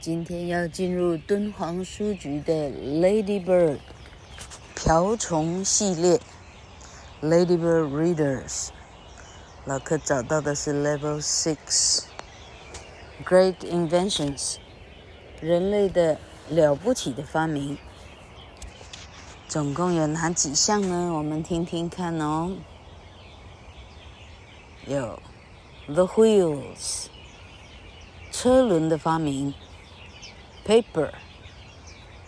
今天要进入敦煌书局的 Ladybird 瓢虫系列，Ladybird Readers。老柯找到的是 Level Six Great Inventions，人类的了不起的发明。总共有哪几项呢？我们听听看哦。有 The Wheels，车轮的发明。Paper，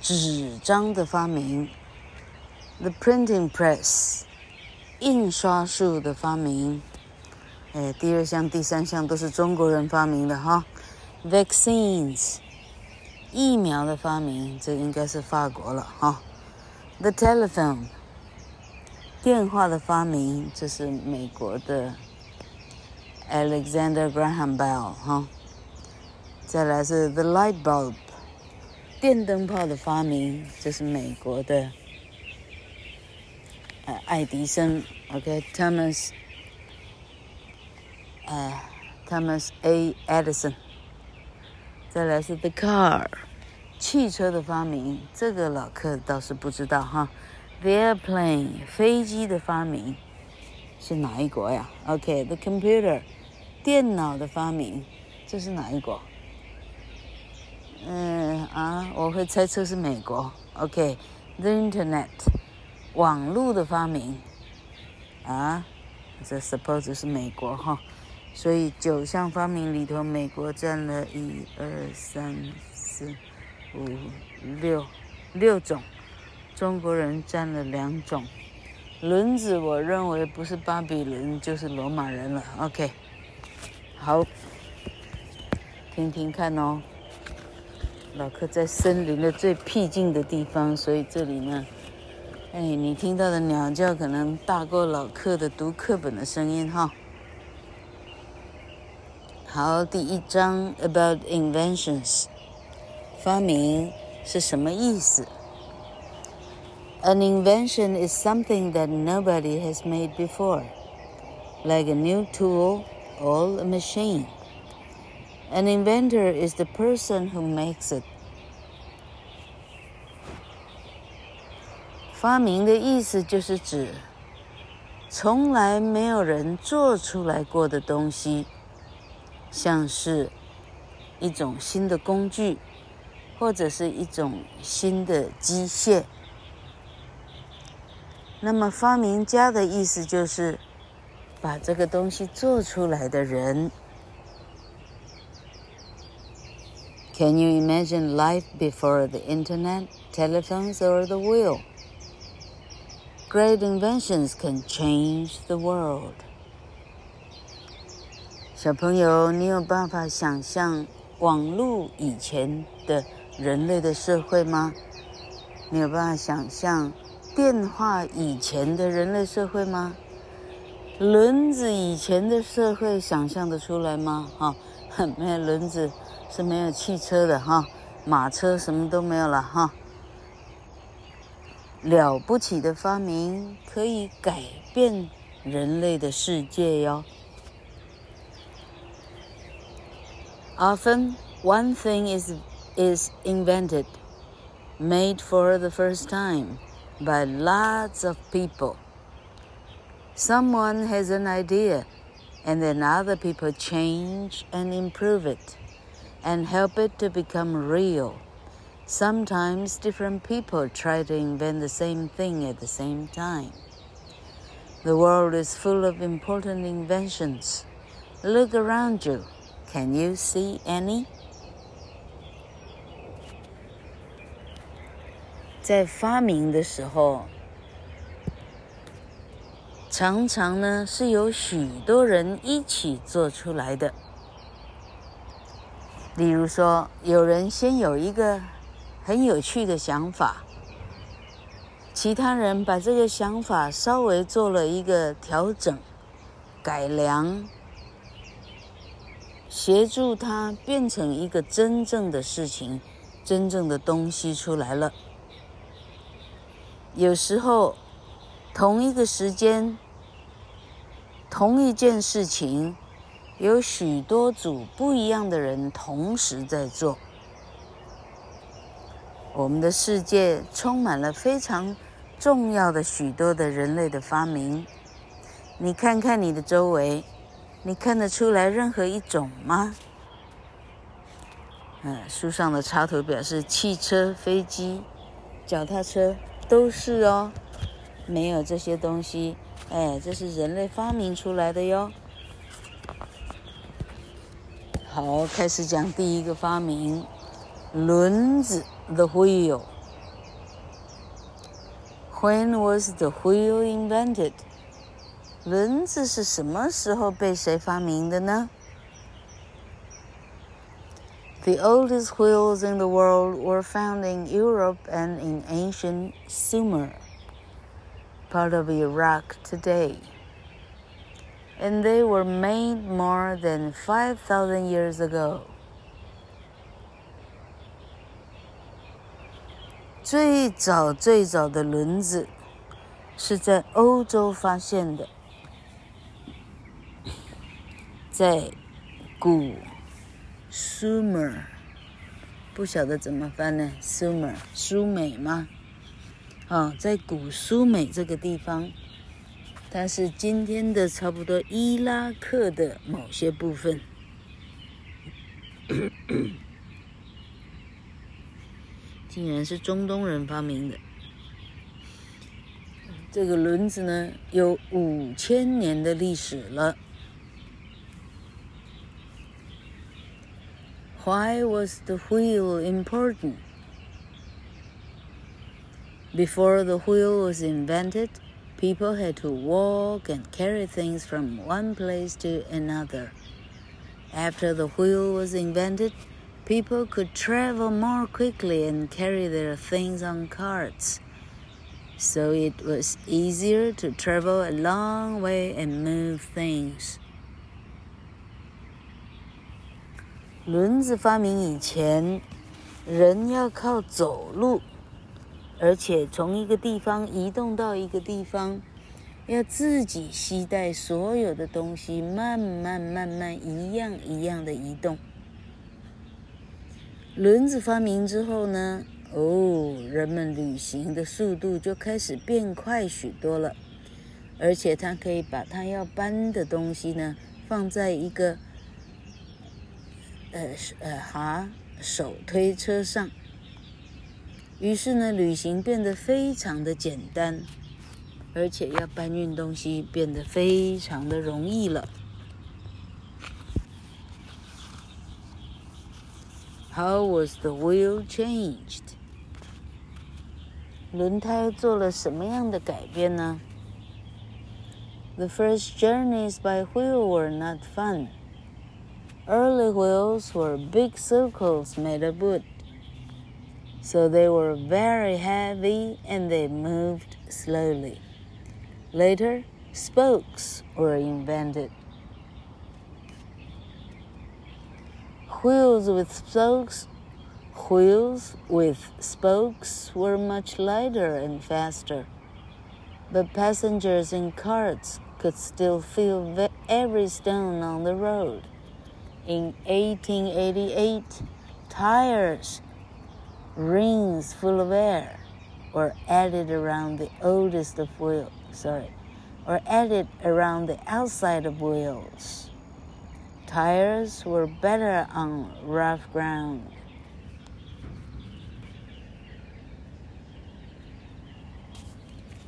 纸张的发明；The printing press，印刷术的发明。哎，第二项、第三项都是中国人发明的哈。Vaccines，疫苗的发明，这应该是法国了哈。The telephone，电话的发明，这是美国的 Alexander Graham Bell 哈。再来是 The light bulb。电灯泡的发明，这是美国的，呃，爱迪生，OK，Thomas，呃，Thomas A. Edison。再来是 The car，汽车的发明，这个老客倒是不知道哈。Airplane，飞机的发明是哪一国呀？OK，The computer，电脑的发明，这是哪一国？嗯啊，我会猜测是美国。OK，The Internet，网络的发明啊，这 suppose 是美国哈。所以九项发明里头，美国占了一二三四五六六种，中国人占了两种。轮子，我认为不是巴比伦就是罗马人了。OK，好，听听看哦。老柯在森林的最僻静的地方，所以这里呢，哎，你听到的鸟叫可能大过老柯的读课本的声音哈。好，第一章 About inventions，发明是什么意思？An invention is something that nobody has made before, like a new tool or a machine. An inventor is the person who makes it. 发明的意思就是指从来没有人做出来过的东西，像是一种新的工具，或者是一种新的机械。那么发明家的意思就是把这个东西做出来的人。Can you imagine life before the internet, telephones, or the wheel? Great inventions can change the world. 小朋友，你有办法想象网络以前的人类的社会吗？你有办法想象电话以前的人类社会吗？轮子以前的社会想象得出来吗？哈，没有轮子。是没有汽车的哈，马车什么都没有了哈。了不起的发明可以改变人类的世界哟。Often, one thing is is invented, made for the first time by lots of people. Someone has an idea, and then other people change and improve it. and help it to become real. Sometimes different people try to invent the same thing at the same time. The world is full of important inventions. Look around you. Can you see any? 在发明的时候，常常呢是由许多人一起做出来的。 例如说，有人先有一个很有趣的想法，其他人把这个想法稍微做了一个调整、改良，协助他变成一个真正的事情、真正的东西出来了。有时候，同一个时间，同一件事情。有许多组不一样的人同时在做，我们的世界充满了非常重要的许多的人类的发明。你看看你的周围，你看得出来任何一种吗？嗯，书上的插图表示，汽车、飞机、脚踏车都是哦。没有这些东西，哎，这是人类发明出来的哟。好，开始讲第一个发明，轮子，the wheel。When was the wheel invented？轮子是什么时候被谁发明的呢？The oldest wheels in the world were found in Europe and in ancient Sumer, part of Iraq today. And they were made more than five thousand years ago. 最早最早的轮子是在欧洲发现的，在古苏美，不晓得怎么翻呢？苏美，苏美吗？啊，在古苏美这个地方。它是今天的差不多伊拉克的某些部分，竟然是中东人发明的。这个轮子呢，有五千年的历史了。Why was the wheel important? Before the wheel was invented, People had to walk and carry things from one place to another. After the wheel was invented, people could travel more quickly and carry their things on carts. So it was easier to travel a long way and move things. 轮子发明以前，人要靠走路。 而且从一个地方移动到一个地方，要自己携带所有的东西，慢慢慢慢一样一样的移动。轮子发明之后呢，哦，人们旅行的速度就开始变快许多了。而且他可以把他要搬的东西呢，放在一个，呃呃哈手推车上。于是呢，旅行变得非常的简单，而且要搬运东西变得非常的容易了。How was the wheel changed？轮胎做了什么样的改变呢？The first journeys by wheel were not fun. Early wheels were big circles made of wood. So they were very heavy and they moved slowly. Later, spokes were invented. Wheels with spokes wheels with spokes were much lighter and faster. But passengers in carts could still feel every stone on the road. In 1888, tires rings full of air were added around the oldest of wheels, sorry, or added around the outside of wheels. Tires were better on rough ground.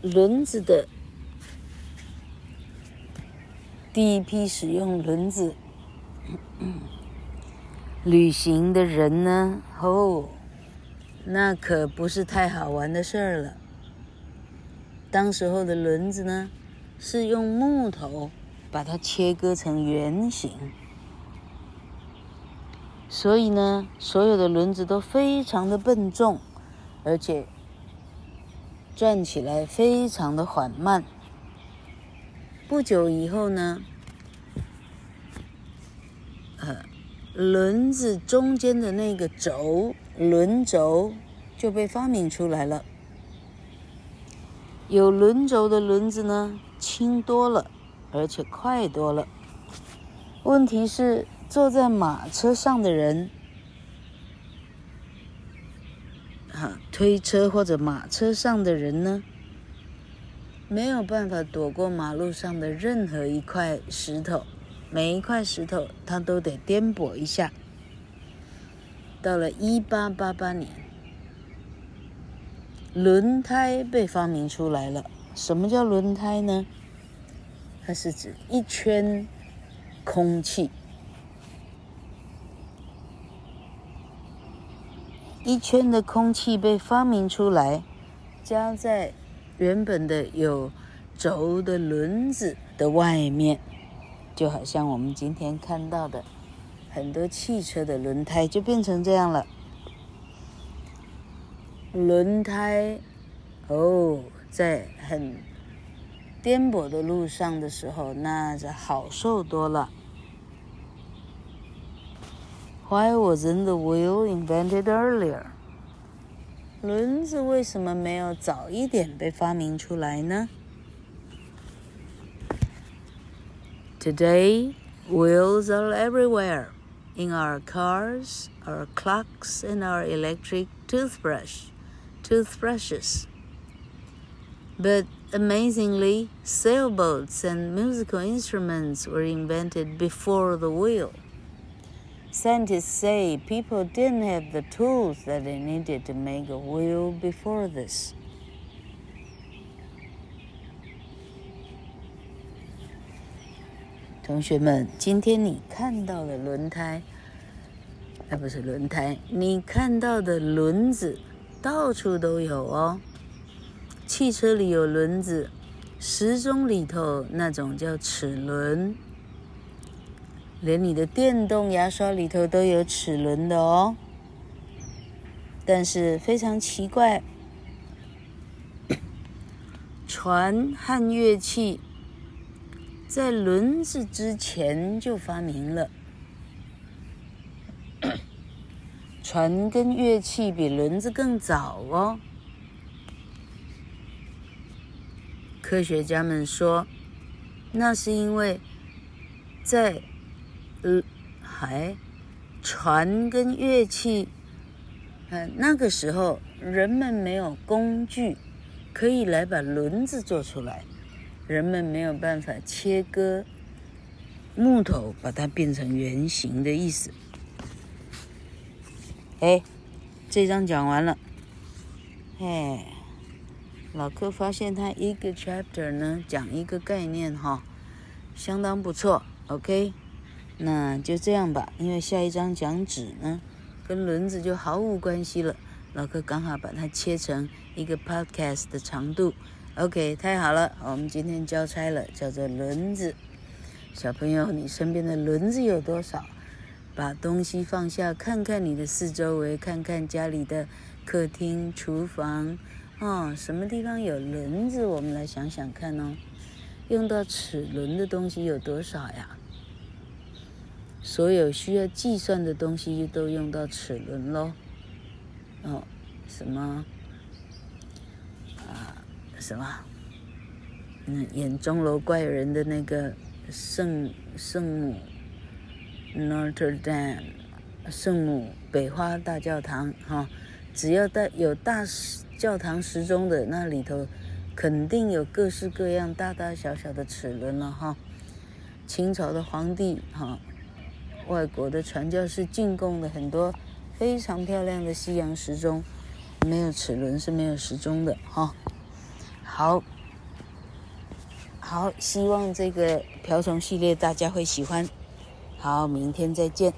轮子的第一批使用轮子旅行的人呢？哦。 那可不是太好玩的事儿了。当时候的轮子呢，是用木头把它切割成圆形，所以呢，所有的轮子都非常的笨重，而且转起来非常的缓慢。不久以后呢，呃，轮子中间的那个轴。轮轴就被发明出来了。有轮轴的轮子呢，轻多了，而且快多了。问题是，坐在马车上的人，哈推车或者马车上的人呢，没有办法躲过马路上的任何一块石头，每一块石头他都得颠簸一下。到了一八八八年，轮胎被发明出来了。什么叫轮胎呢？它是指一圈空气，一圈的空气被发明出来，加在原本的有轴的轮子的外面，就好像我们今天看到的。很多汽车的轮胎就变成这样了。轮胎，哦，在很颠簸的路上的时候，那就好受多了。Why wasn't the wheel invented earlier？轮子为什么没有早一点被发明出来呢？Today, wheels are everywhere. In our cars, our clocks, and our electric toothbrush, toothbrushes. But amazingly, sailboats and musical instruments were invented before the wheel. Scientists say people didn't have the tools that they needed to make a wheel before this. 同学们，今天你看到的轮胎，而不是轮胎，你看到的轮子到处都有哦。汽车里有轮子，时钟里头那种叫齿轮，连你的电动牙刷里头都有齿轮的哦。但是非常奇怪，船和乐器。在轮子之前就发明了，船跟乐器比轮子更早哦。科学家们说，那是因为在呃，还船跟乐器，嗯，那个时候人们没有工具可以来把轮子做出来。人们没有办法切割木头，把它变成圆形的意思。哎，这张讲完了。哎，老柯发现他一个 chapter 呢，讲一个概念哈，相当不错。OK，那就这样吧，因为下一张讲纸呢，跟轮子就毫无关系了。老柯刚好把它切成一个 podcast 的长度。OK，太好了，我们今天交差了，叫做轮子。小朋友，你身边的轮子有多少？把东西放下，看看你的四周围，看看家里的客厅、厨房，哦，什么地方有轮子？我们来想想看哦。用到齿轮的东西有多少呀？所有需要计算的东西都用到齿轮喽。哦，什么？什么？嗯，演钟楼怪人的那个圣圣母 Notre Dame，圣母北花大教堂哈，只要带有大教堂时钟的那里头，肯定有各式各样大大小小的齿轮了哈。清朝的皇帝哈，外国的传教士进贡了很多非常漂亮的西洋时钟，没有齿轮是没有时钟的哈。好，好，希望这个瓢虫系列大家会喜欢。好，明天再见。